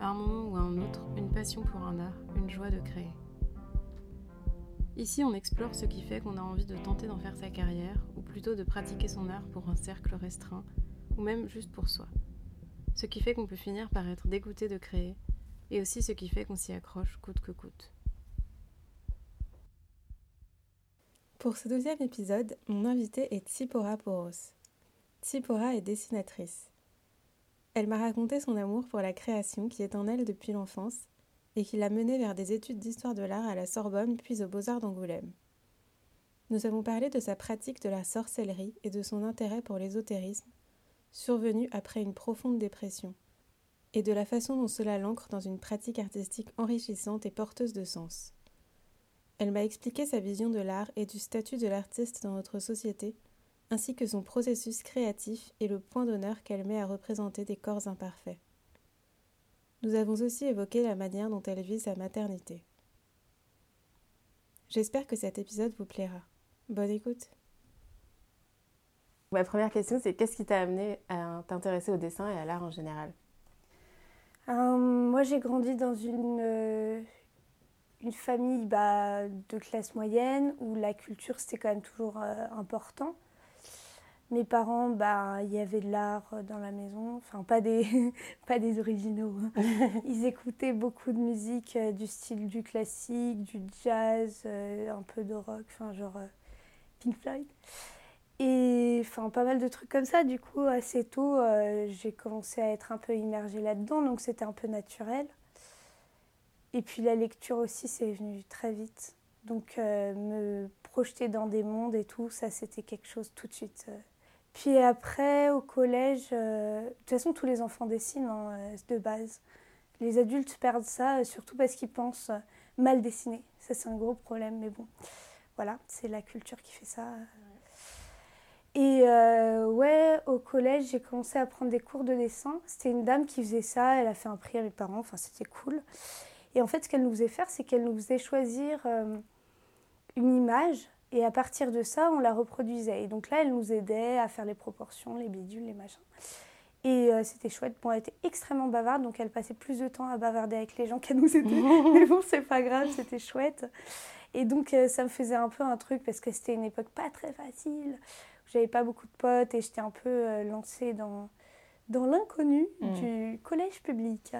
À un moment ou à un autre, une passion pour un art, une joie de créer. Ici, on explore ce qui fait qu'on a envie de tenter d'en faire sa carrière, ou plutôt de pratiquer son art pour un cercle restreint, ou même juste pour soi. Ce qui fait qu'on peut finir par être dégoûté de créer, et aussi ce qui fait qu'on s'y accroche coûte que coûte. Pour ce deuxième épisode, mon invitée est Tsipora Poros. Tsipora est dessinatrice. Elle m'a raconté son amour pour la création qui est en elle depuis l'enfance et qui l'a menée vers des études d'histoire de l'art à la Sorbonne puis aux Beaux-Arts d'Angoulême. Nous avons parlé de sa pratique de la sorcellerie et de son intérêt pour l'ésotérisme, survenu après une profonde dépression, et de la façon dont cela l'ancre dans une pratique artistique enrichissante et porteuse de sens. Elle m'a expliqué sa vision de l'art et du statut de l'artiste dans notre société, ainsi que son processus créatif et le point d'honneur qu'elle met à représenter des corps imparfaits. Nous avons aussi évoqué la manière dont elle vit sa maternité. J'espère que cet épisode vous plaira. Bonne écoute. Ma première question, c'est qu'est-ce qui t'a amené à t'intéresser au dessin et à l'art en général? Euh, Moi, j'ai grandi dans une, euh, une famille bah, de classe moyenne où la culture, c'était quand même toujours euh, important. Mes parents, bah, il y avait de l'art dans la maison, enfin pas des, pas des originaux. Hein. Ils écoutaient beaucoup de musique euh, du style du classique, du jazz, euh, un peu de rock, enfin genre euh, Pink Floyd. Et enfin pas mal de trucs comme ça. Du coup, assez tôt, j'ai commencé à être un peu immergée là-dedans, donc c'était un peu naturel. Et puis la lecture aussi, c'est venu très vite. Donc me projeter dans des mondes et tout, ça c'était quelque chose tout de suite puis après, au collège, euh, de toute façon, tous les enfants dessinent hein, euh, de base. Les adultes perdent ça, euh, surtout parce qu'ils pensent mal dessiner. Ça, c'est un gros problème, mais bon, voilà, c'est la culture qui fait ça. Et ouais, au collège, j'ai commencé à prendre des cours de dessin. C'était une dame qui faisait ça, elle a fait un prix à mes parents, enfin, c'était cool. Et en fait, ce qu'elle nous faisait faire, c'est qu'elle nous faisait choisir une image et à partir de ça, on la reproduisait. Et donc là, elle nous aidait à faire les proportions, les bidules, les machins. Et euh, c'était chouette. Bon, elle était extrêmement bavarde, donc elle passait plus de temps à bavarder avec les gens qu'à nous aider. Mais bon, c'est pas grave, c'était chouette. Et donc, euh, ça me faisait un peu un truc parce que c'était une époque pas très facile. J'avais pas beaucoup de potes et j'étais un peu euh, lancée dans, dans l'inconnu mmh. du collège public.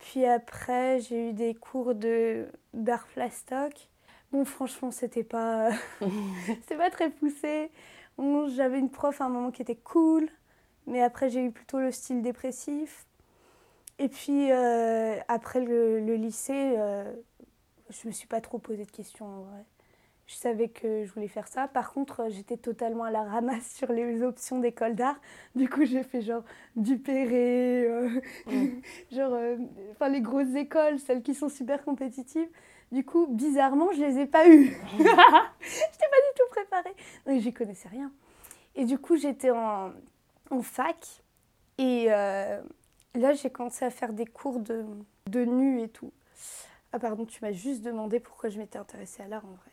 Puis après, j'ai eu des cours d'art plastoc Bon, franchement, c'était pas, c'était pas très poussé. J'avais une prof à un moment qui était cool, mais après, j'ai eu plutôt le style dépressif. Et puis, euh, après le, lycée, euh, je me suis pas trop posé de questions en vrai. Je savais que je voulais faire ça. Par contre, j'étais totalement à la ramasse sur les options d'école d'art. Du coup, j'ai fait genre du Perret, euh, genre, enfin les grosses écoles, celles qui sont super compétitives. Du coup, bizarrement, je les ai pas eues. je n'étais pas du tout préparée. Donc, j'y connaissais rien. Et du coup, j'étais en, en, fac. Et euh, là, j'ai commencé à faire des cours de, de nu et tout. Ah, pardon, tu m'as juste demandé pourquoi je m'étais intéressée à l'art en vrai.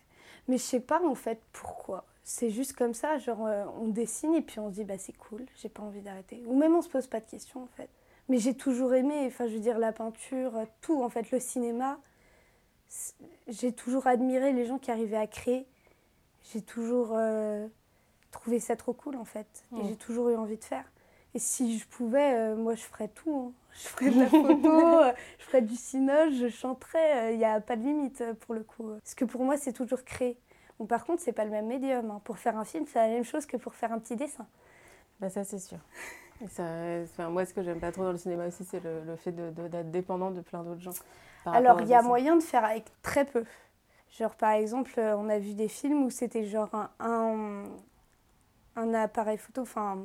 Mais je sais pas en fait pourquoi. C'est juste comme ça, genre euh, on dessine et puis on se dit bah c'est cool, j'ai pas envie d'arrêter. Ou même on se pose pas de questions en fait. Mais j'ai toujours aimé, enfin je veux dire la peinture, tout en fait, le cinéma j'ai toujours admiré les gens qui arrivaient à créer. J'ai toujours euh, trouvé ça trop cool en fait. Et j'ai toujours eu envie de faire. Et si je pouvais, euh, moi je ferais tout. Hein. Je ferais de la photo, euh, je ferais du cinéma, je chanterais. Il n'y a pas de limite pour le coup. Parce que pour moi, c'est toujours créer. Bon, par contre, c'est pas le même médium. Hein. Pour faire un film, c'est la même chose que pour faire un petit dessin. Bah, ça, c'est sûr. ça, moi, ce que j'aime pas trop dans le cinéma aussi, c'est le, le, fait d'être dépendant de plein d'autres gens. Alors, il y a moyen de faire avec très peu. Genre, par exemple, euh, on a vu des films où c'était genre un, un, appareil photo, enfin,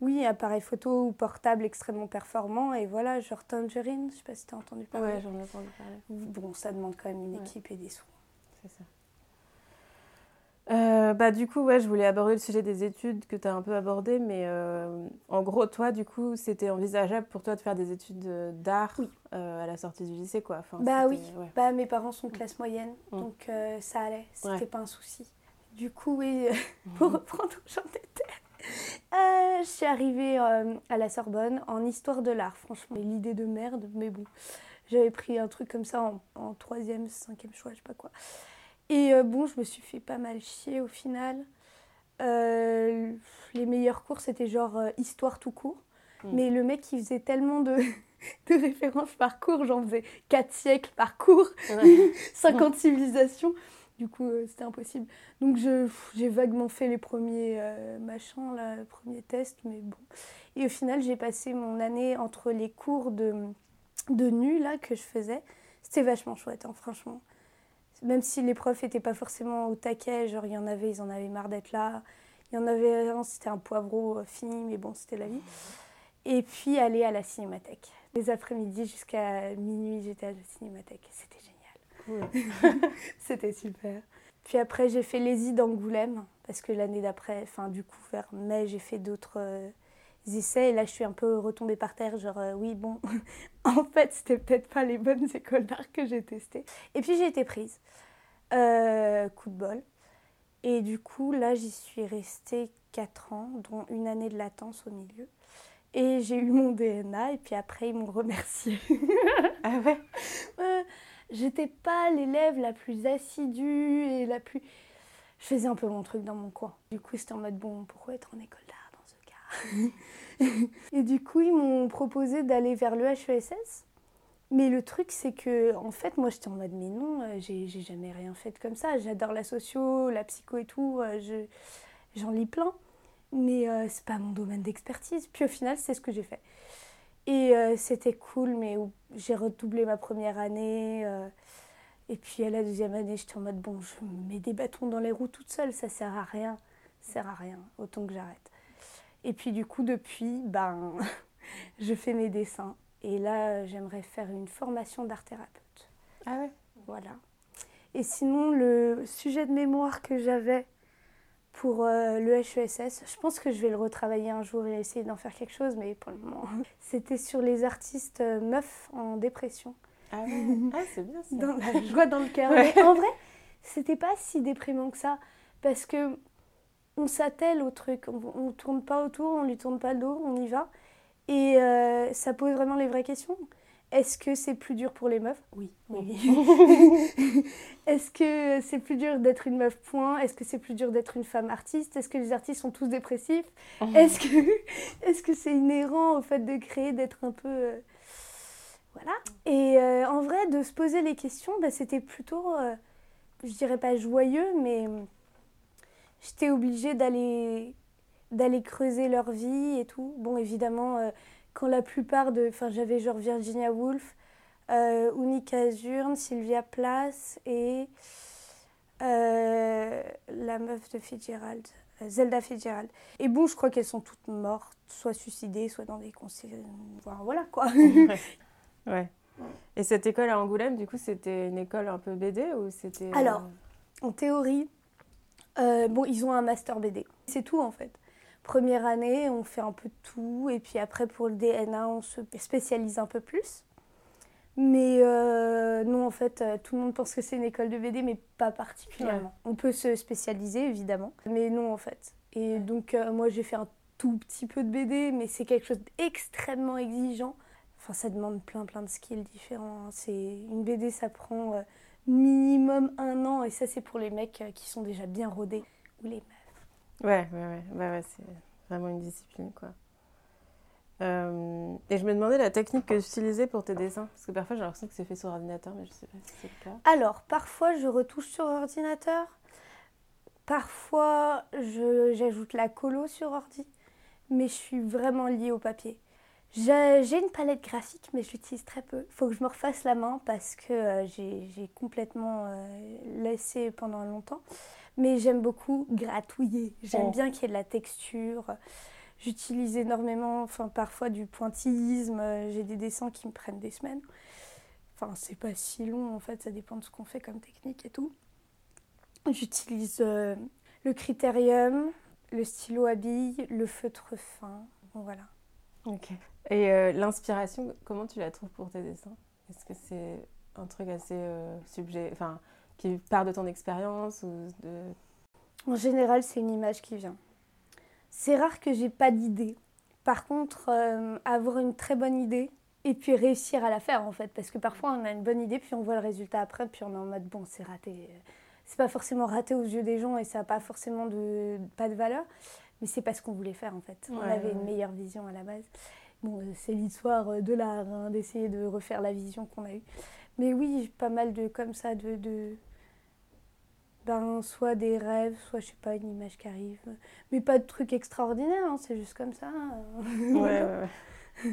oui, appareil photo ou portable extrêmement performant. Et voilà, genre Tangerine, je sais pas si tu as entendu parler. Ouais, j'en ai entendu parler. Bon, ça demande quand même une équipe et des sous. C'est ça. Euh, bah, du coup, ouais, je voulais aborder le sujet des études que tu as un peu abordé, mais euh, en gros, toi, du coup, c'était envisageable pour toi de faire des études d'art euh, à la sortie du lycée, quoi. Enfin, bah oui, bah, mes parents sont de classe moyenne, mm. donc ça allait, c'était pas un souci. Du coup, oui, pour mm. reprendre où j'en étais, je suis arrivée à la Sorbonne en histoire de l'art, franchement. L'idée de merde, mais bon, j'avais pris un truc comme ça en, en troisième, cinquième choix, je sais pas quoi. Et euh, bon, je me suis fait pas mal chier au final. Euh, les meilleurs cours, c'était genre euh, histoire tout court. Hmm. Mais le mec, il faisait tellement de, de références par cours, j'en faisais 4 siècles par cours, 50 civilisations. Du coup, c'était impossible. Donc, j'ai vaguement fait les premiers machins, là, les premiers tests, mais bon. Et au final, j'ai passé mon année entre les cours de, de nu, là, que je faisais. C'était vachement chouette, hein, franchement même si les profs n'étaient pas forcément au taquet, genre il y en avait, ils en avaient marre d'être là. Il y en avait un, c'était un poivreau euh, fini, mais bon, c'était la vie. Et puis aller à la cinémathèque. Les après-midi jusqu'à minuit, j'étais à la cinémathèque. C'était génial. c'était super. Puis après, j'ai fait l'ESI d'Angoulême, parce que l'année d'après, enfin du coup, vers mai, j'ai fait d'autres euh, essais. Et là, je suis un peu retombée par terre, genre, euh, oui, bon, en fait, c'était peut-être pas les bonnes écoles d'art que j'ai testées. Et puis, j'ai été prise. Euh, coup de bol. Et du coup, là, j'y suis restée 4 ans, dont une année de latence au milieu. Et j'ai eu mon DNA, et puis après, ils m'ont remercié. ah ouais J'étais pas l'élève la plus assidue et la plus. Je faisais un peu mon truc dans mon coin. Du coup, c'était en mode bon, pourquoi être en école d'art dans ce cas Et du coup, ils m'ont proposé d'aller vers le HESS. Mais le truc, c'est que, en fait, moi, j'étais en mode, mais non, euh, j'ai jamais rien fait comme ça. J'adore la socio, la psycho et tout. Euh, j'en lis plein. Mais euh, c'est pas mon domaine d'expertise. Puis au final, c'est ce que j'ai fait. Et c'était cool, mais j'ai redoublé ma première année. et puis à la deuxième année, j'étais en mode, bon, je me mets des bâtons dans les roues toute seule, ça sert à rien. Ça sert à rien, autant que j'arrête. Et puis du coup, depuis, ben, je fais mes dessins et là, j'aimerais faire une formation d'art thérapeute. Ah ouais? Voilà. Et sinon, le sujet de mémoire que j'avais pour euh, le HESS, je pense que je vais le retravailler un jour et essayer d'en faire quelque chose, mais pour le moment, c'était sur les artistes euh, meufs en dépression. Ah, ouais? ah c'est bien ça. Dans la joie dans le cœur. en vrai, c'était pas si déprimant que ça, parce que on s'attelle au truc, on, ne tourne pas autour, on lui tourne pas le dos, on y va. Et euh, ça pose vraiment les vraies questions. Est-ce que c'est plus dur pour les meufs? Oui. oui. Est-ce que c'est plus dur d'être une meuf point? Est-ce que c'est plus dur d'être une femme artiste? Est-ce que les artistes sont tous dépressifs? Oh. Est-ce que est-ce que c'est inhérent au fait de créer, d'être un peu euh, voilà Et euh, en vrai, de se poser les questions, bah, c'était plutôt, je dirais pas joyeux, mais j'étais obligée d'aller d'aller creuser leur vie et tout. Bon, évidemment, euh, quand la plupart de. Enfin, j'avais genre Virginia Woolf, euh, Unica Zurn, Sylvia Plath et euh, la meuf de Fitzgerald, euh, Zelda Fitzgerald. Et bon, je crois qu'elles sont toutes mortes, soit suicidées, soit dans des concerts. voilà quoi. ouais. Et cette école à Angoulême, du coup, c'était une école un peu BD ou c'était. Alors, en théorie, bon, ils ont un master BD. C'est tout en fait. Première année, on fait un peu de tout. Et puis après, pour le DNA, on se spécialise un peu plus. Mais euh, non, en fait, euh, tout le monde pense que c'est une école de BD, mais pas particulièrement. On peut se spécialiser, évidemment. Mais non, en fait. Et donc, euh, moi, j'ai fait un tout petit peu de BD, mais c'est quelque chose d'extrêmement exigeant. Enfin, ça demande plein, plein de skills différents. Hein. C'est Une BD, ça prend minimum un an. Et ça, c'est pour les mecs qui sont déjà bien rodés. Ou les Ouais, ouais, ouais, ouais, c'est vraiment une discipline, quoi. Euh, et je me demandais la technique que tu utilisais pour tes dessins, parce que parfois j'ai l'impression que c'est fait sur ordinateur, mais je sais pas si c'est le cas. Alors, parfois je retouche sur ordinateur, parfois j'ajoute la colo sur ordi, mais je suis vraiment liée au papier. J'ai une palette graphique, mais je l'utilise très peu. Il faut que je me refasse la main parce que euh, j'ai complètement euh, laissé pendant longtemps mais j'aime beaucoup gratouiller. J'aime oh. bien qu'il y ait de la texture. J'utilise énormément, enfin parfois du pointillisme. J'ai des dessins qui me prennent des semaines. Enfin, c'est pas si long en fait, ça dépend de ce qu'on fait comme technique et tout. J'utilise euh, le critérium, le stylo à billes, le feutre fin. voilà. Ok. Et euh, l'inspiration, comment tu la trouves pour tes dessins? Est-ce que c'est un truc assez euh, enfin, qui part de ton expérience ou de... En général, c'est une image qui vient. C'est rare que j'ai pas d'idée. Par contre, euh, avoir une très bonne idée et puis réussir à la faire en fait, parce que parfois on a une bonne idée puis on voit le résultat après puis on est en mode bon c'est raté. C'est pas forcément raté aux yeux des gens et ça n'a pas forcément de pas de valeur, mais c'est pas ce qu'on voulait faire en fait. on avait une meilleure vision à la base. Bon, euh, c'est l'histoire de l'art, hein, d'essayer de refaire la vision qu'on a eue. Mais oui, pas mal de comme ça, de, de ben, soit des rêves, soit je sais pas, une image qui arrive. Mais pas de trucs extraordinaires, hein, c'est juste comme ça. ouais, ouais, ouais.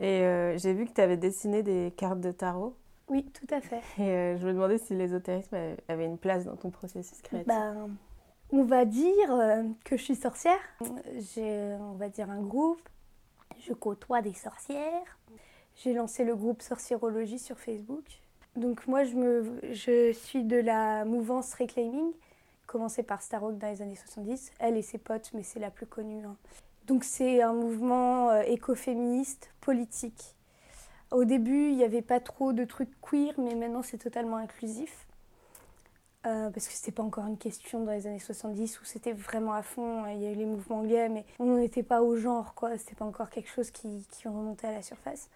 Et euh, j'ai vu que tu avais dessiné des cartes de tarot. Oui, tout à fait. Et euh, je me demandais si l'ésotérisme avait une place dans ton processus créatif. Ben, on va dire euh, que je suis sorcière. J'ai, on va dire, un groupe. Je côtoie des sorcières. J'ai lancé le groupe Sorcierologie sur Facebook. Donc moi, je, me, je suis de la mouvance Reclaiming, commencée par Starrock dans les années 70. Elle et ses potes, mais c'est la plus connue. Hein. Donc c'est un mouvement euh, écoféministe, politique. Au début, il n'y avait pas trop de trucs queer, mais maintenant c'est totalement inclusif. Euh, parce que c'était pas encore une question dans les années 70 où c'était vraiment à fond. Il y a eu les mouvements gays, mais on n'était pas au genre, quoi. C'était pas encore quelque chose qui, qui remontait à la surface.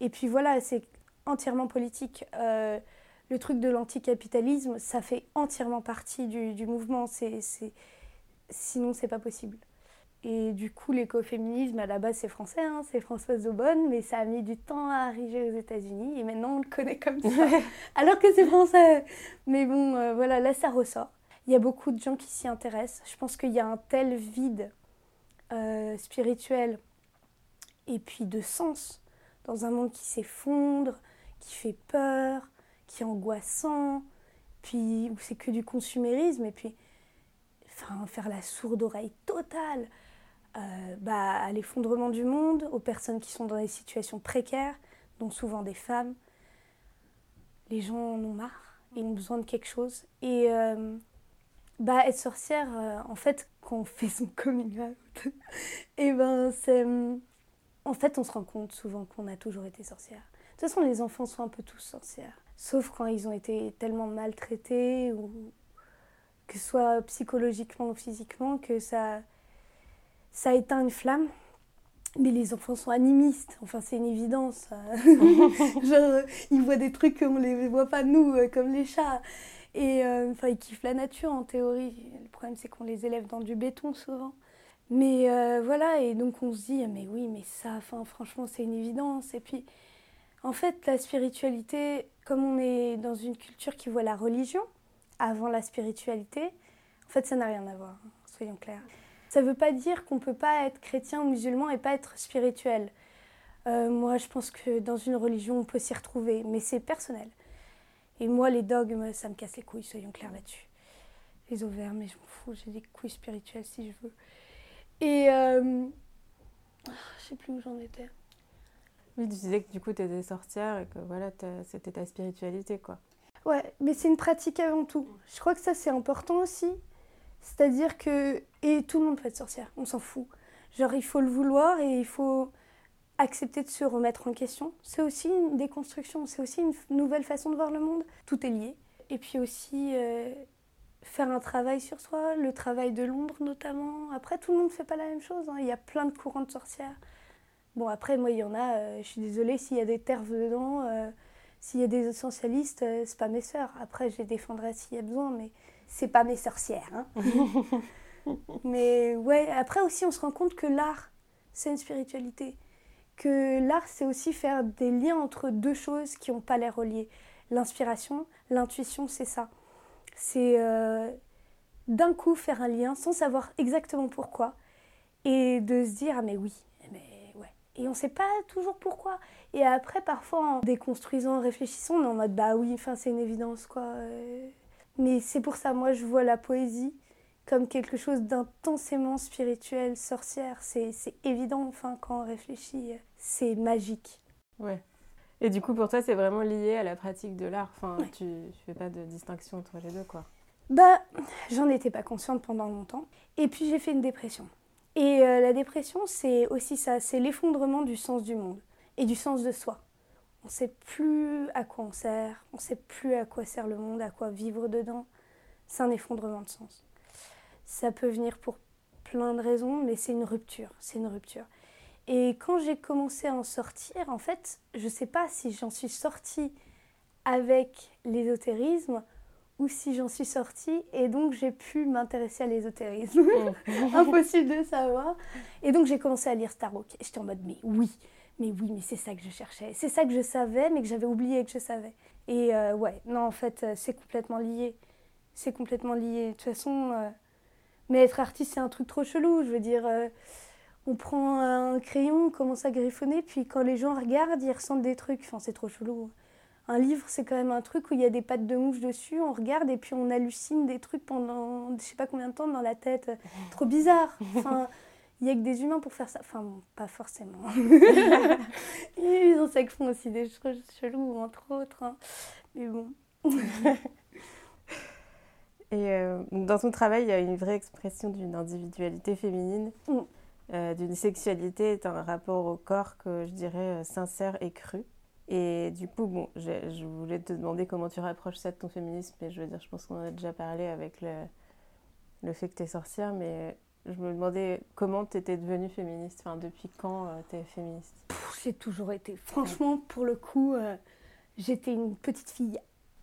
Et puis voilà, c'est entièrement politique. Euh, le truc de l'anticapitalisme, ça fait entièrement partie du, du mouvement. C'est, c'est... Sinon, c'est pas possible. Et du coup, l'écoféminisme, à la base, c'est français, hein, c'est Françoise Aubonne, mais ça a mis du temps à arriver aux États-Unis, et maintenant on le connaît comme ça, alors que c'est français. Mais bon, euh, voilà, là, ça ressort. Il y a beaucoup de gens qui s'y intéressent. Je pense qu'il y a un tel vide euh, spirituel et puis de sens dans un monde qui s'effondre, qui fait peur, qui est angoissant, puis où c'est que du consumérisme, et puis enfin, faire la sourde oreille totale euh, bah, à l'effondrement du monde, aux personnes qui sont dans des situations précaires, dont souvent des femmes. Les gens en ont marre, ils ont besoin de quelque chose. Et euh, bah, être sorcière, euh, en fait, quand on fait son coming out, et eh ben c'est. En fait, on se rend compte souvent qu'on a toujours été sorcière. De toute façon, les enfants sont un peu tous sorcières. Sauf quand ils ont été tellement maltraités, ou que ce soit psychologiquement ou physiquement, que ça, ça éteint une flamme. Mais les enfants sont animistes, enfin c'est une évidence. Genre, ils voient des trucs qu'on ne les voit pas nous, euh, comme les chats. Et euh, enfin, ils kiffent la nature en théorie. Le problème c'est qu'on les élève dans du béton souvent. Mais euh, voilà, et donc on se dit, mais oui, mais ça, enfin, franchement, c'est une évidence. Et puis, en fait, la spiritualité, comme on est dans une culture qui voit la religion avant la spiritualité, en fait, ça n'a rien à voir, soyons clairs. Ça ne veut pas dire qu'on ne peut pas être chrétien ou musulman et pas être spirituel. Euh, moi, je pense que dans une religion, on peut s'y retrouver, mais c'est personnel. Et moi, les dogmes, ça me casse les couilles, soyons clairs là-dessus. Les ovaires, mais je m'en fous, j'ai des couilles spirituelles si je veux. Et euh... Ah, je sais plus où j'en étais. Oui, tu disais que du coup, tu étais sorcière et que voilà, c'était ta spiritualité, quoi. Ouais, mais c'est une pratique avant tout. Je crois que ça, c'est important aussi. C'est-à-dire que. Et tout le monde peut être sorcière, on s'en fout. Genre, il faut le vouloir et il faut accepter de se remettre en question. C'est aussi une déconstruction, c'est aussi une nouvelle façon de voir le monde. Tout est lié. Et puis aussi, euh, faire un travail sur soi, le travail de l'ombre notamment. Après, tout le monde ne fait pas la même chose. Hein. Il y a plein de courants de sorcières. Bon, après, moi, il y en a, euh, je suis désolée, s'il y a des terves dedans, euh, s'il y a des essentialistes, c'est pas mes sœurs. Après, je les défendrai s'il y a besoin, mais c'est pas mes sorcières. Hein. mais ouais, après aussi, on se rend compte que l'art, c'est une spiritualité. Que l'art, c'est aussi faire des liens entre deux choses qui n'ont pas l'air reliées. L'inspiration, l'intuition, c'est ça c'est euh, d'un coup faire un lien sans savoir exactement pourquoi et de se dire ah mais oui, mais ouais. Et on ne sait pas toujours pourquoi. Et après parfois en déconstruisant, en réfléchissant, on est en mode bah oui, enfin c'est une évidence quoi. Mais c'est pour ça moi je vois la poésie comme quelque chose d'intensément spirituel, sorcière. C'est évident, enfin, quand on réfléchit, c'est magique. Ouais. Et du coup, pour toi, c'est vraiment lié à la pratique de l'art. Enfin, tu, ne fais pas de distinction entre les deux, quoi. Bah, j'en étais pas consciente pendant longtemps. Et puis j'ai fait une dépression. Et euh, la dépression, c'est aussi ça, c'est l'effondrement du sens du monde et du sens de soi. On ne sait plus à quoi on sert, on ne sait plus à quoi sert le monde, à quoi vivre dedans. C'est un effondrement de sens. Ça peut venir pour plein de raisons, mais c'est une rupture, c'est une rupture. Et quand j'ai commencé à en sortir, en fait, je ne sais pas si j'en suis sortie avec l'ésotérisme ou si j'en suis sortie et donc j'ai pu m'intéresser à l'ésotérisme. Mm. Impossible de savoir. Et donc j'ai commencé à lire Starhawk. Et j'étais en mode, mais oui, mais oui, mais c'est ça que je cherchais. C'est ça que je savais, mais que j'avais oublié que je savais. Et euh, ouais, non, en fait, euh, c'est complètement lié. C'est complètement lié. De toute façon, euh, mais être artiste, c'est un truc trop chelou. Je veux dire, on prend un crayon, on commence à griffonner, puis quand les gens regardent, ils ressentent des trucs. Enfin, c'est trop chelou un livre, c'est quand même un truc où il y a des pattes de mouche dessus, on regarde et puis on hallucine des trucs pendant je sais pas combien de temps dans la tête. Trop bizarre. Enfin, il y a que des humains pour faire ça. Enfin, pas forcément. Les insectes font aussi des choses chelous, entre autres. Hein. Mais bon. et euh, dans ton travail, il y a une vraie expression d'une individualité féminine. Mm. Euh, d'une sexualité, d'un rapport au corps que je dirais euh, sincère et cru. Et du coup, bon, je, voulais te demander comment tu rapproches ça de ton féminisme, mais je veux dire, je pense qu'on en a déjà parlé avec le, le fait que tu es sorcière, mais je me demandais comment tu étais devenue féministe, enfin, depuis quand euh, tu es féministe J'ai toujours été, franchement, pour le coup, euh, j'étais une petite fille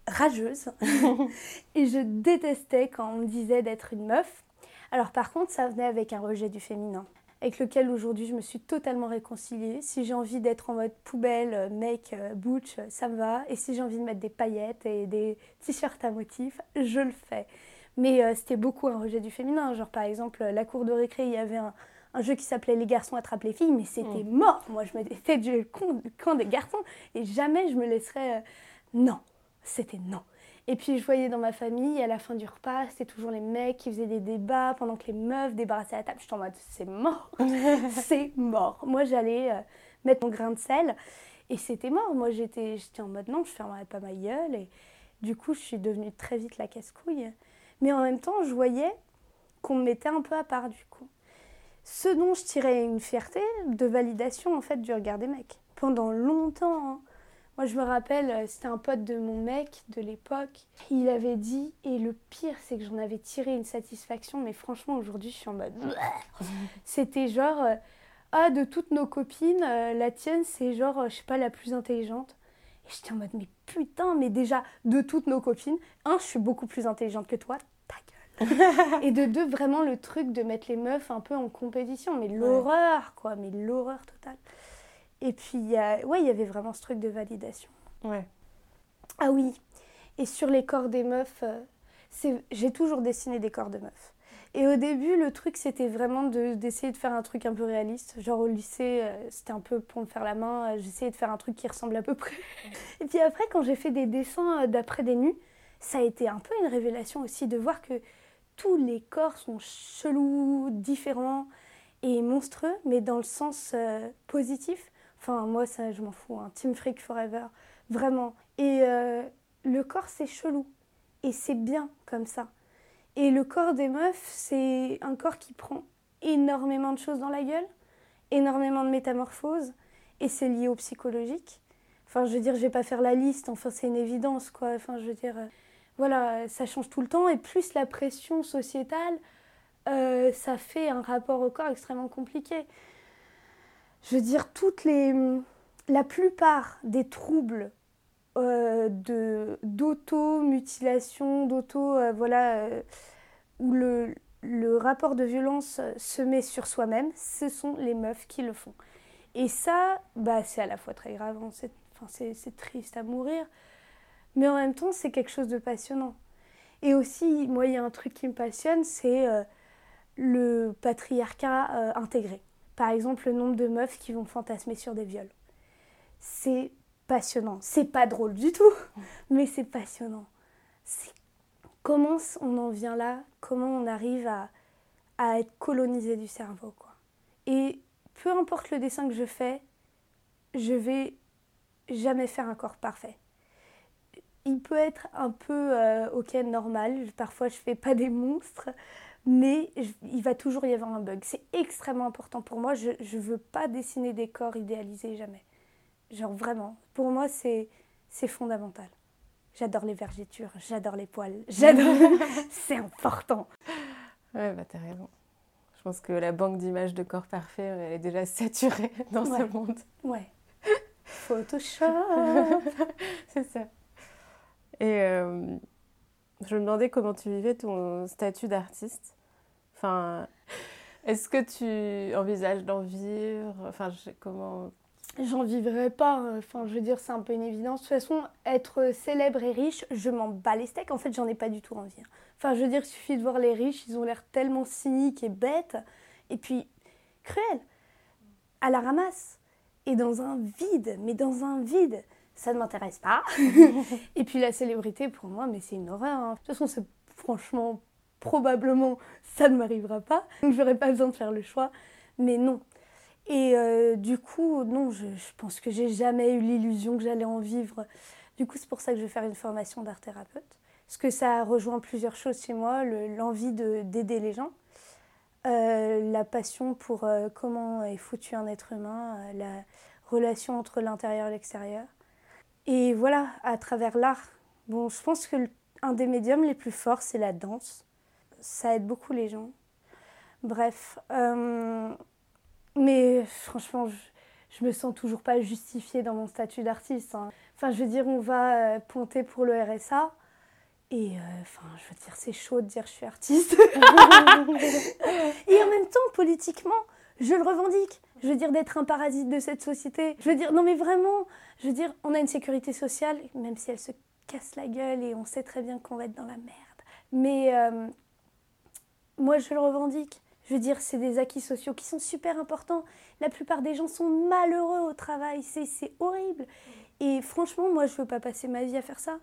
rageuse et je détestais quand on me disait d'être une meuf. Alors par contre, ça venait avec un rejet du féminin avec lequel aujourd'hui je me suis totalement réconciliée. Si j'ai envie d'être en mode poubelle, euh, mec, euh, butch, ça me va. Et si j'ai envie de mettre des paillettes et des t-shirts à motifs, je le fais. Mais euh, c'était beaucoup un rejet du féminin. Genre par exemple, la cour de récré, il y avait un, jeu qui s'appelait Les garçons attrapent les filles, mais c'était mm. mort. Moi, je mettais du camp des garçons et jamais je me laisserais. Non, c'était non. Et puis je voyais dans ma famille, à la fin du repas, c'était toujours les mecs qui faisaient des débats pendant que les meufs débarrassaient la table. J'étais en mode, c'est mort, c'est mort. Moi, j'allais euh, mettre mon grain de sel et c'était mort. Moi, j'étais en mode, non, je fermerai pas ma gueule. Et du coup, je suis devenue très vite la casse-couille. Mais en même temps, je voyais qu'on me mettait un peu à part du coup. Ce dont je tirais une fierté de validation en fait du regard des mecs. Pendant longtemps, hein, moi, je me rappelle, euh, c'était un pote de mon mec de l'époque. Il avait dit, et le pire, c'est que j'en avais tiré une satisfaction, mais franchement, aujourd'hui, je suis en mode. C'était genre, euh, ah, de toutes nos copines, euh, la tienne, c'est genre, je sais pas, la plus intelligente. Et j'étais en mode, mais putain, mais déjà, de toutes nos copines, un, je suis beaucoup plus intelligente que toi. et de deux, vraiment le truc de mettre les meufs un peu en compétition, mais l'horreur, quoi, mais l'horreur totale. Et puis, ouais, il y avait vraiment ce truc de validation. Ouais. Ah oui. Et sur les corps des meufs, euh, j'ai toujours dessiné des corps de meufs. Et au début, le truc, c'était vraiment d'essayer de, faire un truc un peu réaliste. Genre au lycée, euh, c'était un peu pour me faire la main, euh, j'essayais de faire un truc qui ressemble à peu près. Et puis après, quand j'ai fait des dessins d'après des nus, ça a été un peu une révélation aussi de voir que tous les corps sont chelous, différents et monstrueux, mais dans le sens positif. Enfin, moi, ça, je m'en fous. Hein. Team Freak Forever. Vraiment. Et euh, le corps, c'est chelou. Et c'est bien comme ça. Et le corps des meufs, c'est un corps qui prend énormément de choses dans la gueule, énormément de métamorphoses, et c'est lié au psychologique. Enfin, je veux dire, je vais pas faire la liste, enfin, c'est une évidence, quoi. Enfin, je veux dire, euh, voilà, ça change tout le temps, et plus la pression sociétale, euh, ça fait un rapport au corps extrêmement compliqué je veux dire, toutes les, la plupart des troubles euh, d'auto-mutilation, d'auto, euh, voilà, où le, rapport de violence se met sur soi-même, ce sont les meufs qui le font. Et ça, bah, c'est à la fois très grave, hein, c'est triste à mourir, mais en même temps, c'est quelque chose de passionnant. Et aussi, moi, il y a un truc qui me passionne, c'est le patriarcat intégré. Par exemple, le nombre de meufs qui vont fantasmer sur des viols. C'est passionnant. C'est pas drôle du tout, mais c'est passionnant. Comment on en vient là? Comment on arrive à, à être colonisé du cerveau quoi? Et peu importe le dessin que je fais, je vais jamais faire un corps parfait. Il peut être un peu euh, ok normal, parfois je fais pas des monstres, mais il va toujours y avoir un bug. C'est extrêmement important pour moi. Je ne veux pas dessiner des corps idéalisés jamais. Genre vraiment, pour moi c'est c'est fondamental. J'adore les vergetures, j'adore les poils, j'adore. c'est important. Ouais, bah t'as raison. Je pense que la banque d'images de corps parfait, elle est déjà saturée dans ce monde. Ouais. Photoshop. c'est ça. Et euh, je me demandais comment tu vivais ton statut d'artiste. Enfin, est-ce que tu envisages d'en vivre? Enfin, comment J'en vivrai pas. Enfin, je veux dire, c'est un peu une évidence. De toute façon, être célèbre et riche, je m'en bats les steaks. En fait, j'en ai pas du tout envie. Hein. Enfin, je veux dire, il suffit de voir les riches, ils ont l'air tellement cyniques et bêtes. Et puis, cruels. À la ramasse. Et dans un vide. Mais dans un vide. Ça ne m'intéresse pas. et puis, la célébrité, pour moi, mais c'est une horreur. Hein. De toute façon, c'est franchement, probablement, ça ne m'arrivera pas. Donc, j'aurais pas besoin de faire le choix. Mais non, et euh, du coup, non, je, pense que j'ai jamais eu l'illusion que j'allais en vivre. Du coup, c'est pour ça que je vais faire une formation d'art thérapeute. Parce que ça rejoint plusieurs choses chez moi l'envie d'aider les gens, euh, la passion pour euh, comment est foutu un être humain, la relation entre l'intérieur et l'extérieur. Et voilà, à travers l'art, bon, je pense que un des médiums les plus forts, c'est la danse. Ça aide beaucoup les gens. Bref, mais franchement, je, me sens toujours pas justifiée dans mon statut d'artiste. Hein. Enfin, je veux dire, on va euh, pointer pour le RSA. Et euh, enfin, je veux dire, c'est chaud de dire je suis artiste. et en même temps, politiquement, je le revendique. Je veux dire, d'être un parasite de cette société. Je veux dire, non mais vraiment, je veux dire, on a une sécurité sociale, même si elle se casse la gueule et on sait très bien qu'on va être dans la merde. Mais euh, moi, je le revendique. Je veux dire, c'est des acquis sociaux qui sont super importants. La plupart des gens sont malheureux au travail, c'est horrible. Et franchement, moi, je veux pas passer ma vie à faire ça.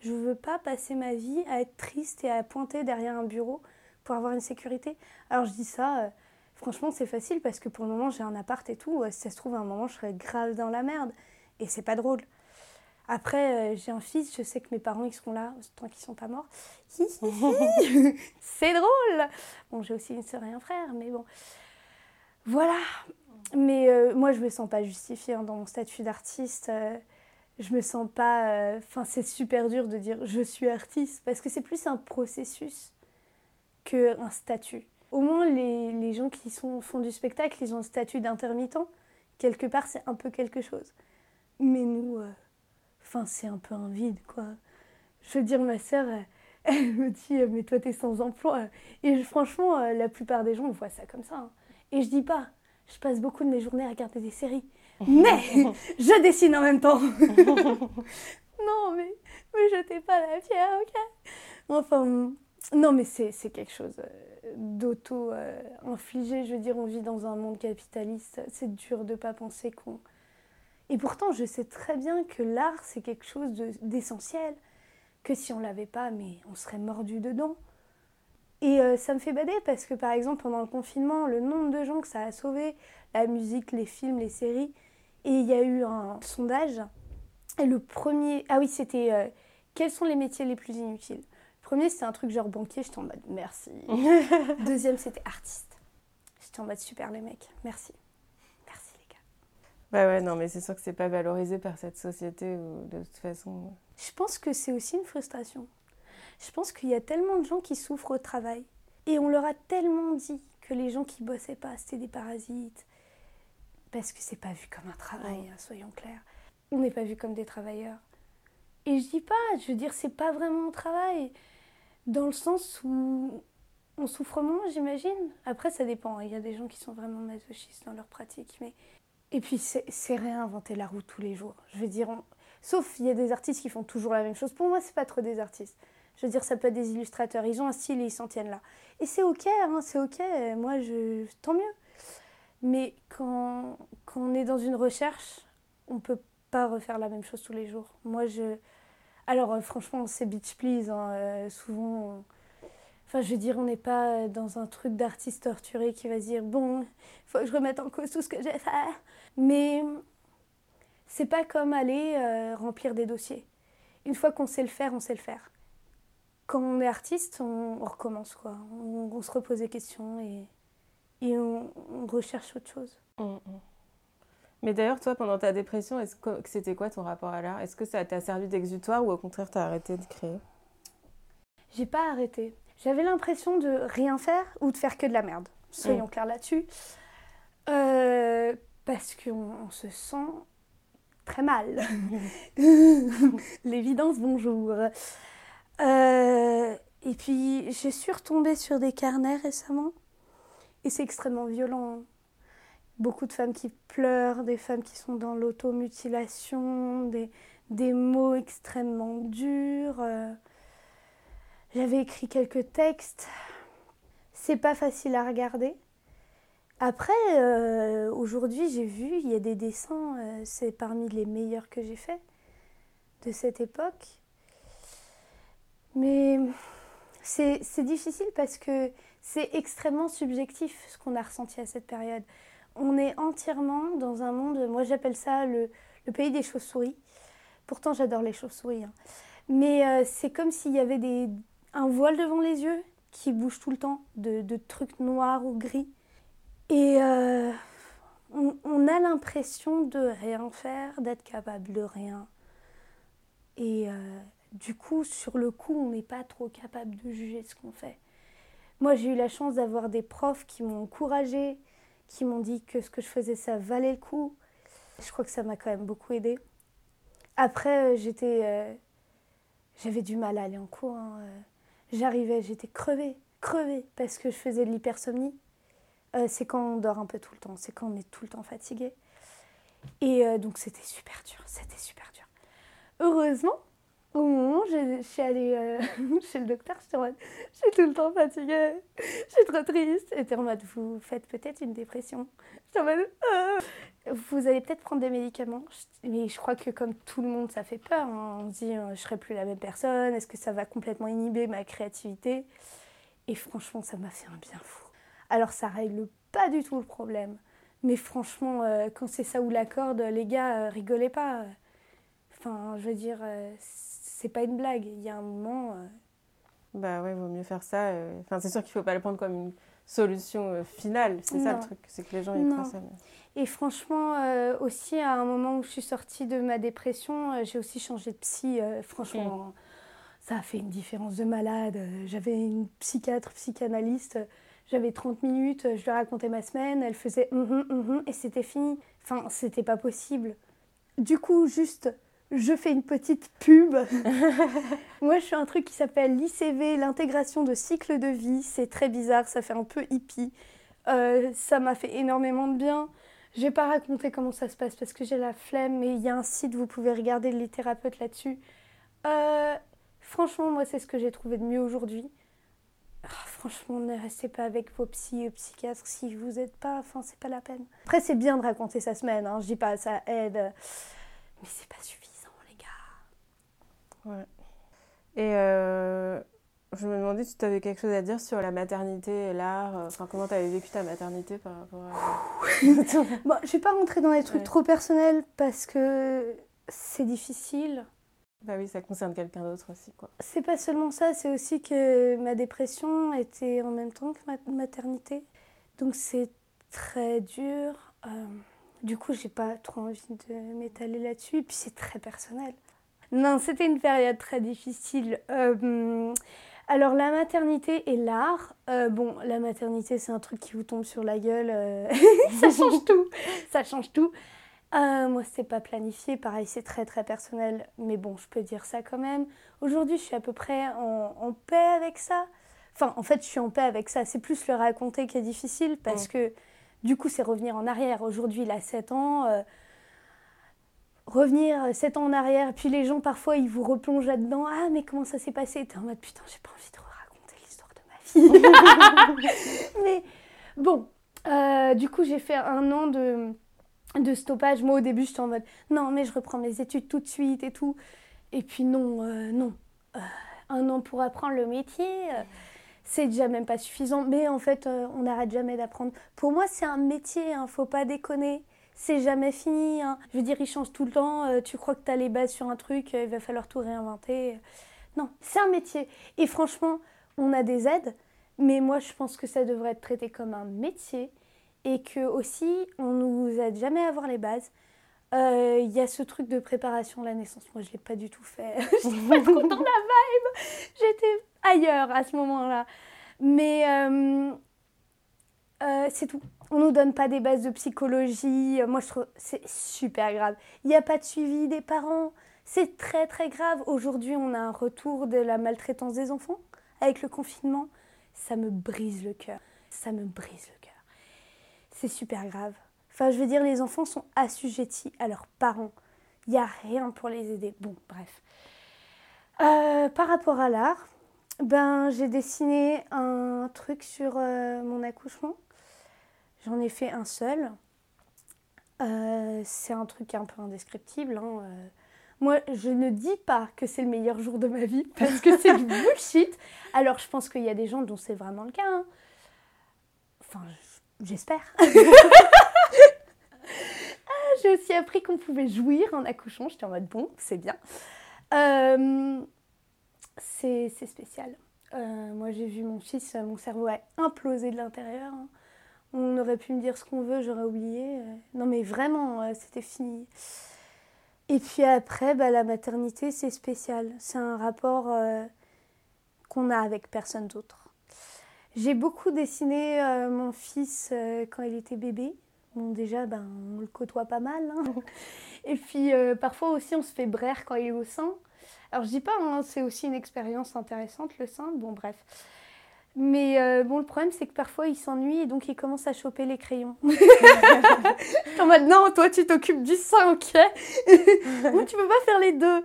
Je veux pas passer ma vie à être triste et à pointer derrière un bureau pour avoir une sécurité. Alors je dis ça, euh, franchement, c'est facile parce que pour le moment, j'ai un appart et tout. si ça se trouve, à un moment, je serais grave dans la merde. Et c'est pas drôle. Après, euh, j'ai un fils, je sais que mes parents, ils seront là tant qu'ils sont pas morts. c'est drôle Bon, j'ai aussi une sœur et un frère, mais bon. Voilà. Mais euh, moi, je me sens pas justifiée hein, dans mon statut d'artiste. Euh, je me sens pas... Enfin, c'est super dur de dire je suis artiste, parce que c'est plus un processus qu'un statut. Au moins, les, les gens qui sont, font du spectacle, ils ont un statut d'intermittent. Quelque part, c'est un peu quelque chose. Mais nous Enfin, c'est un peu un vide, quoi. Je veux dire, ma sœur, elle, me dit, mais toi, t'es sans emploi. Et franchement, euh, la plupart des gens voient ça comme ça. Hein. Et je dis pas, je passe beaucoup de mes journées à regarder des séries. Mais je dessine en même temps. non, mais, mais jetez pas la pierre, ok? Enfin, non, mais c'est quelque chose euh, d'auto-infligé. Euh, je veux dire, on vit dans un monde capitaliste. C'est dur de pas penser qu'on et pourtant, je sais très bien que l'art, c'est quelque chose d'essentiel, que si on l'avait pas, mais on serait mordu dedans. Et euh, ça me fait bader parce que, par exemple, pendant le confinement, le nombre de gens que ça a sauvé, la musique, les films, les séries, et il y a eu un sondage. Et le premier, ah oui, c'était quels sont les métiers les plus inutiles? Le premier, c'était un truc genre banquier, j'étais en mode merci. Deuxième, c'était artiste. J'étais en mode super les mecs, merci. Ouais, ouais, non, mais c'est sûr que c'est pas valorisé par cette société ou de toute façon. Je pense que c'est aussi une frustration. Je pense qu'il y a tellement de gens qui souffrent au travail et on leur a tellement dit que les gens qui bossaient pas c'était des parasites parce que c'est pas vu comme un travail, hein, soyons clairs. On n'est pas vu comme des travailleurs. Et je dis pas, je veux dire, c'est pas vraiment un travail dans le sens où on souffre moins, j'imagine. Après, ça dépend. Il y a des gens qui sont vraiment masochistes dans leur pratique, mais et puis, c'est réinventer la roue tous les jours. Je veux dire, sauf il y a des artistes qui font toujours la même chose. Pour moi, c'est pas trop des artistes. Je veux dire, ça peut être des illustrateurs. Ils ont un style et ils s'en tiennent là. Et c'est ok, hein, c'est ok. Moi, je... tant mieux. Mais quand, quand on est dans une recherche, on peut pas refaire la même chose tous les jours. Moi, je... Alors, euh, franchement, c'est Beach Please. hein, euh, souvent, enfin, je veux dire, on n'est pas dans un truc d'artiste torturé qui va se dire Bon, faut que je remette en cause tout ce que j'ai fait. Mais c'est pas comme aller euh, remplir des dossiers. Une fois qu'on sait le faire, on sait le faire. Quand on est artiste, on, recommence, quoi. On, se repose des questions et, et on, on recherche autre chose. Mm, mm. Mais d'ailleurs, toi, pendant ta dépression, est-ce que c'était quoi ton rapport à l'art? Est-ce que ça t'a servi d'exutoire ou au contraire t'as arrêté de créer? J'ai pas arrêté. J'avais l'impression de rien faire ou de faire que de la merde. Soyons clairs là-dessus. Euh, parce qu'on on se sent très mal. L'évidence, bonjour. Euh, et puis, je suis retombée sur des carnets récemment. Et c'est extrêmement violent. Beaucoup de femmes qui pleurent, des femmes qui sont dans l'automutilation, des, des mots extrêmement durs. euh. J'avais écrit quelques textes. C'est pas facile à regarder. Après, euh, aujourd'hui, j'ai vu, il y a des dessins, euh, c'est parmi les meilleurs que j'ai faits de cette époque. Mais c'est c'est difficile parce que c'est extrêmement subjectif ce qu'on a ressenti à cette période. On est entièrement dans un monde, moi j'appelle ça le, pays des chauves-souris. Pourtant, j'adore les chauves-souris. hein. Mais euh, c'est comme s'il y avait des, un voile devant les yeux qui bouge tout le temps, de, trucs noirs ou gris. Et euh, on, on a l'impression de rien faire, d'être capable de rien. Et euh, du coup, sur le coup, on n'est pas trop capable de juger ce qu'on fait. Moi, j'ai eu la chance d'avoir des profs qui m'ont encouragée, qui m'ont dit que ce que je faisais, ça valait le coup. Je crois que ça m'a quand même beaucoup aidé. Après, euh, j'étais, euh, j'avais du mal à aller en cours. hein, euh. J'arrivais, j'étais crevée, crevée, parce que je faisais de l'hypersomnie. C'est quand on dort un peu tout le temps, c'est quand on est tout le temps fatigué. Et donc c'était super dur, c'était super dur. Heureusement, au moment où je, je suis allée euh, chez le docteur, j'étais en mode, je suis tout le temps fatiguée, je suis trop triste. Et était en mode, vous faites peut-être une dépression. J'étais en mode, Ah. vous allez peut-être prendre des médicaments. Je- Mais je crois que comme tout le monde, ça fait peur. hein. On se dit, euh, je serai plus la même personne, est-ce que ça va complètement inhiber ma créativité? Et franchement, ça m'a fait un bien fou. Alors ça règle pas du tout le problème. Mais franchement, euh, quand c'est ça ou la corde, les gars, euh, rigolez pas. Enfin, je veux dire, euh, c'est pas une blague. Il y a un moment. euh, Bah ouais, vaut mieux faire ça. euh. Enfin, c'est sûr qu'il faut pas le prendre comme une solution euh, finale. C'est ça le truc, c'est que les gens y Non. croient ça. mais- Et franchement, euh, aussi, à un moment où je suis sortie de ma dépression, euh, j'ai aussi changé de psy. euh, franchement, ça a fait une différence de malade. J'avais une psychiatre, psychanalyste. J'avais 30 minutes, je lui racontais ma semaine, elle faisait hum, hum, hum, et c'était fini. Enfin, c'était pas possible. Du coup, juste, je fais une petite pub. Moi, je fais un truc qui s'appelle l'ICV, l'intégration de cycle de vie. C'est très bizarre, ça fait un peu hippie. Euh, ça m'a fait énormément de bien. Je vais pas raconter comment ça se passe parce que j'ai la flemme, mais il y a un site, vous pouvez regarder les thérapeutes là-dessus. Euh, franchement, moi, c'est ce que j'ai trouvé de mieux aujourd'hui. Ah, franchement, ne restez pas avec vos psy et psychiatres si vous n'êtes pas, enfin, c'est pas la peine. Après, c'est bien de raconter sa semaine, hein, je dis pas ça aide, mais c'est pas suffisant. Ouais. Et euh, je me demandais si tu avais quelque chose à dire sur la maternité et l'art. euh, Enfin, comment tu avais vécu ta maternité par rapport à. Bon, je vais pas rentrer dans les trucs Ouais. trop personnels parce que c'est difficile. bah oui, ça concerne quelqu'un d'autre aussi, quoi. C'est pas seulement ça, c'est aussi que ma dépression était en même temps que ma maternité. Donc c'est très dur. Euh, du coup, j'ai pas trop envie de m'étaler là-dessus. Et puis c'est très personnel. Non, c'était une période très difficile. Euh, alors la maternité et l'art. euh, bon, la maternité, c'est un truc qui vous tombe sur la gueule. euh, ça change tout. Ça change tout. Euh, moi, c'était pas planifié. Pareil, c'est très très personnel. Mais bon, je peux dire ça quand même. Aujourd'hui, je suis à peu près en, en paix avec ça. Enfin, en fait, je suis en paix avec ça. C'est plus le raconter qui est difficile parce Mm. que du coup, c'est revenir en arrière. Aujourd'hui, il a 7 ans. Euh, revenir 7 ans en arrière, puis les gens parfois ils vous replongent là-dedans. Ah, mais comment ça s'est passé? T'es en mode putain, j'ai pas envie de raconter l'histoire de ma vie. mais bon, euh, du coup, j'ai fait un an de, de stoppage. Moi, au début, j'étais en mode non, mais je reprends mes études tout de suite et tout. Et puis non, euh, non. Euh, un an pour apprendre le métier, euh, c'est déjà même pas suffisant. Mais en fait, on n'arrête jamais d'apprendre. Pour moi, c'est un métier, hein, faut pas déconner. C'est jamais fini. Hein. Je veux dire, il change tout le temps. tu crois que tu as les bases sur un truc, il va falloir tout réinventer. Non, c'est un métier. Et franchement, on a des aides, mais moi, je pense que ça devrait être traité comme un métier et que aussi, on nous aide jamais à avoir les bases. Euh, il y a ce truc de préparation à la naissance. Moi, je l'ai pas du tout fait. Je n'étais pas trop dans la vibe. J'étais ailleurs à ce moment-là. Mais euh, euh, c'est tout. On ne nous donne pas des bases de psychologie. Moi, je trouve c'est super grave. Il n'y a pas de suivi des parents. C'est très, très grave. Aujourd'hui, on a un retour de la maltraitance des enfants avec le confinement. Ça me brise le cœur. Ça me brise le cœur. C'est super grave. Enfin, je veux dire, les enfants sont assujettis à leurs parents. Il n'y a rien pour les aider. Bon, bref. Euh, par rapport à l'art, ben, j'ai dessiné un truc sur euh, mon accouchement. J'en ai fait un seul. Euh, c'est un truc un peu indescriptible. Hein, Moi, je ne dis pas que c'est le meilleur jour de ma vie parce que c'est du bullshit. Alors, je pense qu'il y a des gens dont c'est vraiment le cas. Hein. Enfin, j'espère. j'ai aussi appris qu'on pouvait jouir en accouchant. J'étais en mode bon, c'est bien. Euh, c'est spécial. Euh, moi, j'ai vu mon fils, mon cerveau a implosé de l'intérieur. Hein. On aurait pu me dire ce qu'on veut, j'aurais oublié. Euh, non, mais vraiment, c'était fini. Et puis après, bah, la maternité, c'est spécial. C'est un rapport qu'on a avec personne d'autre. J'ai beaucoup dessiné mon fils quand il était bébé. Bon, déjà, ben, on le côtoie pas mal. Hein. Et puis, euh, parfois aussi, on se fait braire quand il est au sein. Alors, je dis pas, hein, c'est aussi une expérience intéressante, le sein. Bon, bref. Mais euh, bon, le problème, c'est que parfois, il s'ennuie et donc il commence à choper les crayons. en mode, non, toi, tu t'occupes du sein, ok? Moi, tu peux pas faire les deux.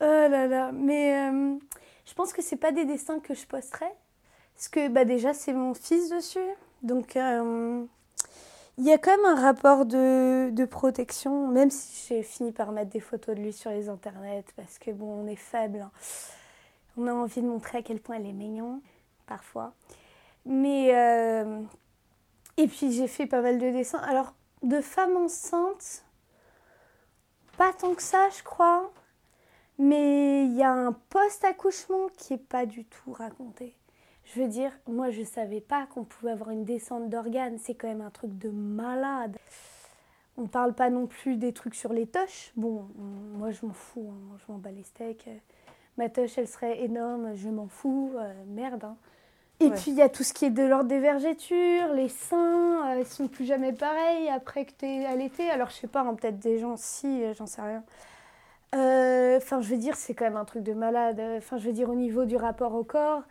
Oh là là. Mais euh, je pense que c'est pas des dessins que je posterai. Parce que, bah, déjà, c'est mon fils dessus. Donc, il y a quand même un rapport de, de protection, même si j'ai fini par mettre des photos de lui sur les internets, parce que bon, on est faible. Hein. On a envie de montrer à quel point elle est mignon, parfois. Mais. Euh, et puis j'ai fait pas mal de dessins. Alors, de femmes enceintes, pas tant que ça, je crois. Mais il y a un post-accouchement qui n'est pas du tout raconté. Je veux dire, moi je savais pas qu'on pouvait avoir une descente d'organes, c'est quand même un truc de malade. On parle pas non plus des trucs sur les toches. Bon, moi je m'en fous, hein. je m'en bats les steaks. Ma toche elle serait énorme, je m'en fous, euh, merde. Hein. Et puis il y a tout ce qui est de l'ordre des vergetures, les seins, euh, ils sont plus jamais pareils après que tu es allaité. Alors je sais pas, hein, peut-être des gens si, euh, j'en sais rien. Enfin, je veux dire, c'est quand même un truc de malade. Enfin, je veux dire, au niveau du rapport au corps,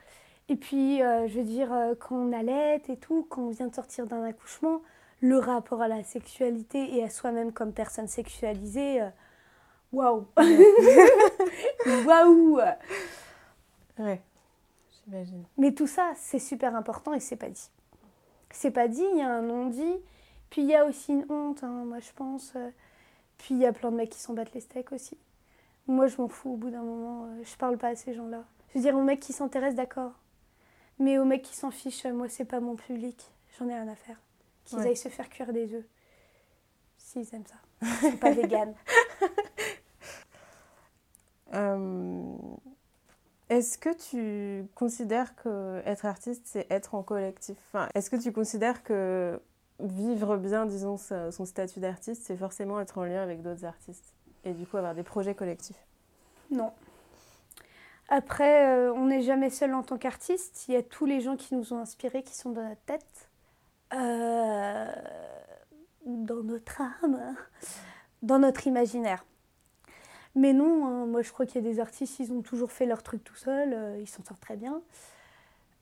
et puis, euh, je veux dire, euh, quand on allait et tout, quand on vient de sortir d'un accouchement, le rapport à la sexualité et à soi-même comme personne sexualisée, euh, waouh Waouh Ouais, j'imagine. Mais tout ça, c'est super important et c'est pas dit. C'est pas dit, il y a un non-dit. Puis il y a aussi une honte, hein, moi je pense. Puis il y a plein de mecs qui s'en battent les steaks aussi. Moi je m'en fous au bout d'un moment, je parle pas à ces gens-là. Je veux dire, aux mecs qui s'intéressent, d'accord. Mais aux mecs qui s'en fichent, moi, c'est pas mon public. J'en ai rien à faire. Qu'ils aillent se faire cuire des œufs. S'ils aiment ça. Pas vegan. Euh, est-ce que tu considères que être artiste, c'est être en collectif? Est-ce que tu considères que vivre bien, disons, son statut d'artiste, c'est forcément être en lien avec d'autres artistes et du coup avoir des projets collectifs? Non. Après, euh, on n'est jamais seul en tant qu'artiste. Il y a tous les gens qui nous ont inspirés, qui sont dans notre tête, euh, dans notre âme, dans notre imaginaire. Mais non, hein, moi je crois qu'il y a des artistes, ils ont toujours fait leur truc tout seuls, euh, ils s'en sortent très bien.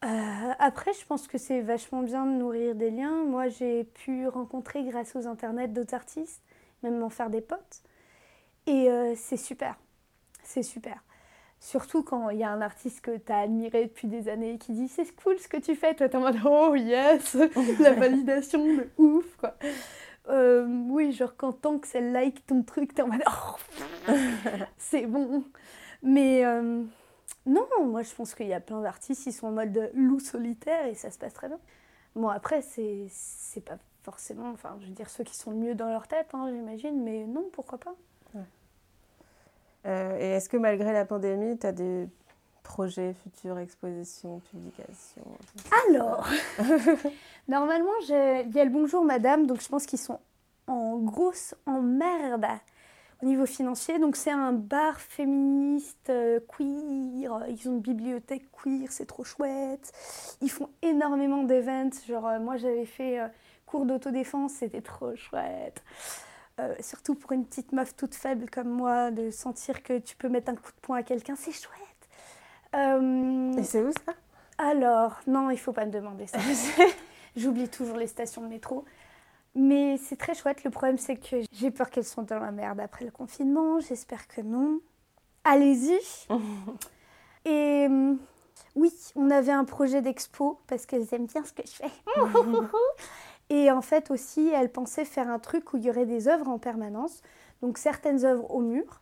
après, je pense que c'est vachement bien de nourrir des liens. Moi, j'ai pu rencontrer grâce aux internets d'autres artistes, même m'en faire des potes. Et c'est super. C'est super. Surtout quand il y a un artiste que tu as admiré depuis des années qui dit c'est cool ce que tu fais, toi t'es en mode oh yes, la validation de ouf quoi. Euh, oui, genre quand tant que c'est like ton truc, t'es en mode oh, c'est bon. Mais euh, non, moi je pense qu'il y a plein d'artistes qui sont en mode loup solitaire et ça se passe très bien. Bon, après, c'est pas forcément, enfin, je veux dire, ceux qui sont le mieux dans leur tête, hein, j'imagine, mais non, pourquoi pas. Euh, et est-ce que malgré la pandémie, tu as des projets, futures expositions, publications Alors, normalement, il y a le Bonjour Madame, donc je pense qu'ils sont en grosse emmerde au niveau financier. Donc c'est un bar féministe, euh, queer, ils ont une bibliothèque queer, c'est trop chouette. Ils font énormément d'events, genre euh, moi j'avais fait euh, cours d'autodéfense, c'était trop chouette. Euh, surtout pour une petite meuf toute faible comme moi, de sentir que tu peux mettre un coup de poing à quelqu'un, c'est chouette. Euh, Et c'est où ça? Alors, non, il faut pas me demander ça. J'oublie toujours les stations de métro. Mais c'est très chouette. Le problème, c'est que j'ai peur qu'elles soient dans la merde après le confinement. J'espère que non. Allez-y. Et euh, oui, on avait un projet d'expo parce qu'elles aiment bien ce que je fais. Et en fait aussi, elles pensaient faire un truc où il y aurait des œuvres en permanence. Donc certaines œuvres au mur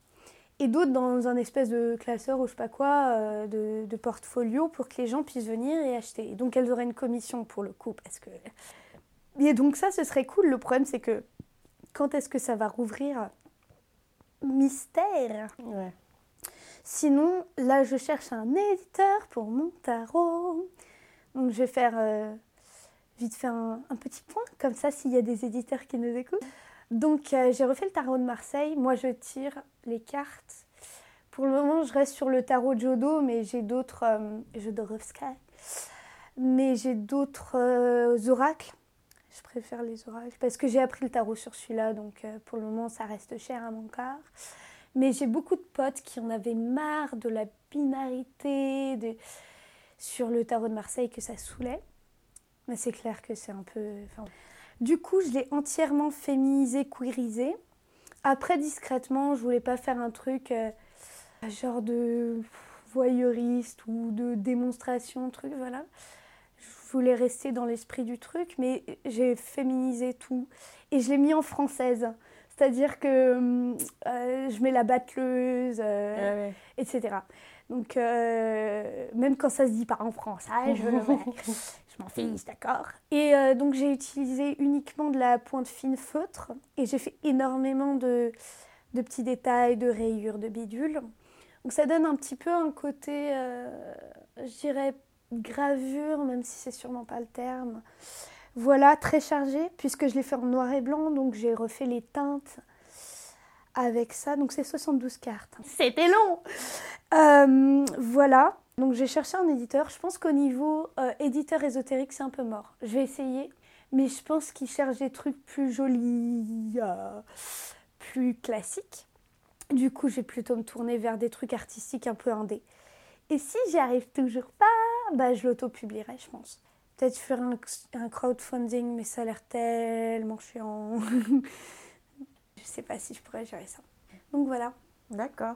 et d'autres dans un espèce de classeur ou je sais pas quoi, euh, de, de portfolio pour que les gens puissent venir et acheter. Et donc elles auraient une commission pour le coup parce que... Et donc ça, ce serait cool. Le problème, c'est que quand est-ce que ça va rouvrir? Mystère. Ouais. Sinon, là, je cherche un éditeur pour mon tarot. Donc, je vais faire euh, vite fait un, un petit point, comme ça, s'il y a des éditeurs qui nous écoutent. Donc, euh, j'ai refait le tarot de Marseille. Moi, je tire les cartes. Pour le moment, je reste sur le tarot de Jodo, mais j'ai d'autres. Euh, Jodorowsky. Mais j'ai d'autres euh, oracles. Je préfère les oracles parce que j'ai appris le tarot sur celui-là, donc euh, pour le moment, ça reste cher à mon cœur. Mais j'ai beaucoup de potes qui en avaient marre de la binarité sur le tarot de Marseille que ça saoulait. Mais c'est clair que c'est un peu. enfin, Du coup, je l'ai entièrement féminisé, queerisé. Après, discrètement, je voulais pas faire un truc euh, genre de voyeuriste ou de démonstration, truc, voilà. Je voulais rester dans l'esprit du truc, mais j'ai féminisé tout. Et je l'ai mis en française. C'est-à-dire que euh, je mets la batteleuse, euh, Ouais, ouais. etc. Donc, euh, même quand ça se dit pas en français, je le mets. Je m'en fiche, d'accord Et euh, donc, j'ai utilisé uniquement de la pointe fine feutre et j'ai fait énormément de, de petits détails, de rayures, de bidules. Donc, ça donne un petit peu un côté, euh, je dirais, gravure, même si c'est sûrement pas le terme. Voilà, très chargé, puisque je l'ai fait en noir et blanc, donc j'ai refait les teintes avec ça. Donc c'est 72 cartes. C'était long Euh, Voilà, donc j'ai cherché un éditeur. Je pense qu'au niveau euh, éditeur ésotérique, c'est un peu mort. Je vais essayer, mais je pense qu'ils cherchent des trucs plus jolis, euh, plus classiques. Du coup, je vais plutôt me tourner vers des trucs artistiques un peu indés. Et si j'y arrive toujours pas, bah, je l'auto-publierai, je pense. Peut-être faire un, un crowdfunding, mais ça a l'air tellement chiant. je sais pas si je pourrais gérer ça. Donc voilà. D'accord.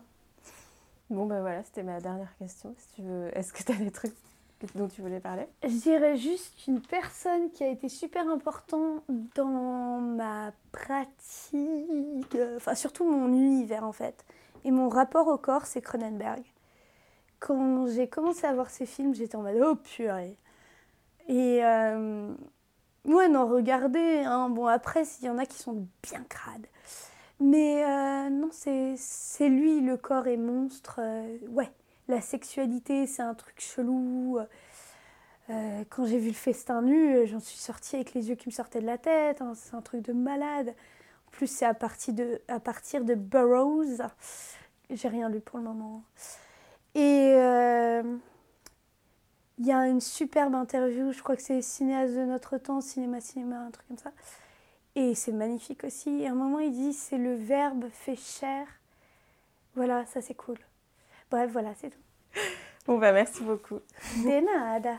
Bon, ben voilà, c'était ma dernière question. Si veux, est-ce que tu as des trucs dont tu voulais parler? Je dirais juste une personne qui a été super important dans ma pratique, enfin surtout mon univers en fait, et mon rapport au corps, c'est Cronenberg. Quand j'ai commencé à voir ces films, j'étais en mode oh purée. Et euh, ouais, non, regardez, hein. bon après, s'il y en a qui sont bien crades. Mais euh, non, c'est lui, le corps est monstre. euh, ouais, la sexualité, c'est un truc chelou. Euh, quand j'ai vu le festin nu, j'en suis sortie avec les yeux qui me sortaient de la tête. hein, c'est un truc de malade. En plus, c'est à, partir de- à partir de Burroughs. J'ai rien lu pour le moment. Et il y a une superbe interview, je crois que c'est Cinéaste de notre temps, Cinéma, Cinéma, un truc comme ça. Et c'est magnifique aussi. Et à un moment, il dit c'est le verbe fait chair. Voilà, ça c'est cool. Bref, voilà, c'est tout. Bon, bah merci beaucoup. De nada.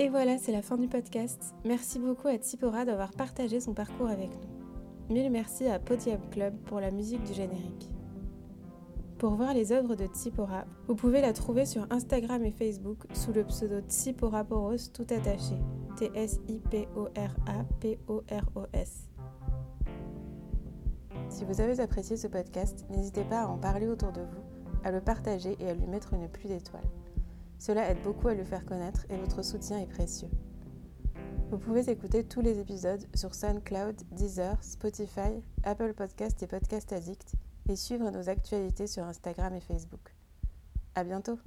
Et voilà, c'est la fin du podcast. Merci beaucoup à Tsipora d'avoir partagé son parcours avec nous. Mille merci à Podium Club pour la musique du générique. Pour voir les œuvres de Tsipora, vous pouvez la trouver sur Instagram et Facebook sous le pseudo Tsipora Poros tout attaché. T-S-I-P-O-R-A-P-O-R-O-S. Si vous avez apprécié ce podcast, n'hésitez pas à en parler autour de vous, à le partager et à lui mettre une pluie d'étoiles. Cela aide beaucoup à le faire connaître et votre soutien est précieux. Vous pouvez écouter tous les épisodes sur SoundCloud, Deezer, Spotify, Apple Podcast et Podcast Addict et suivre nos actualités sur Instagram et Facebook. À bientôt!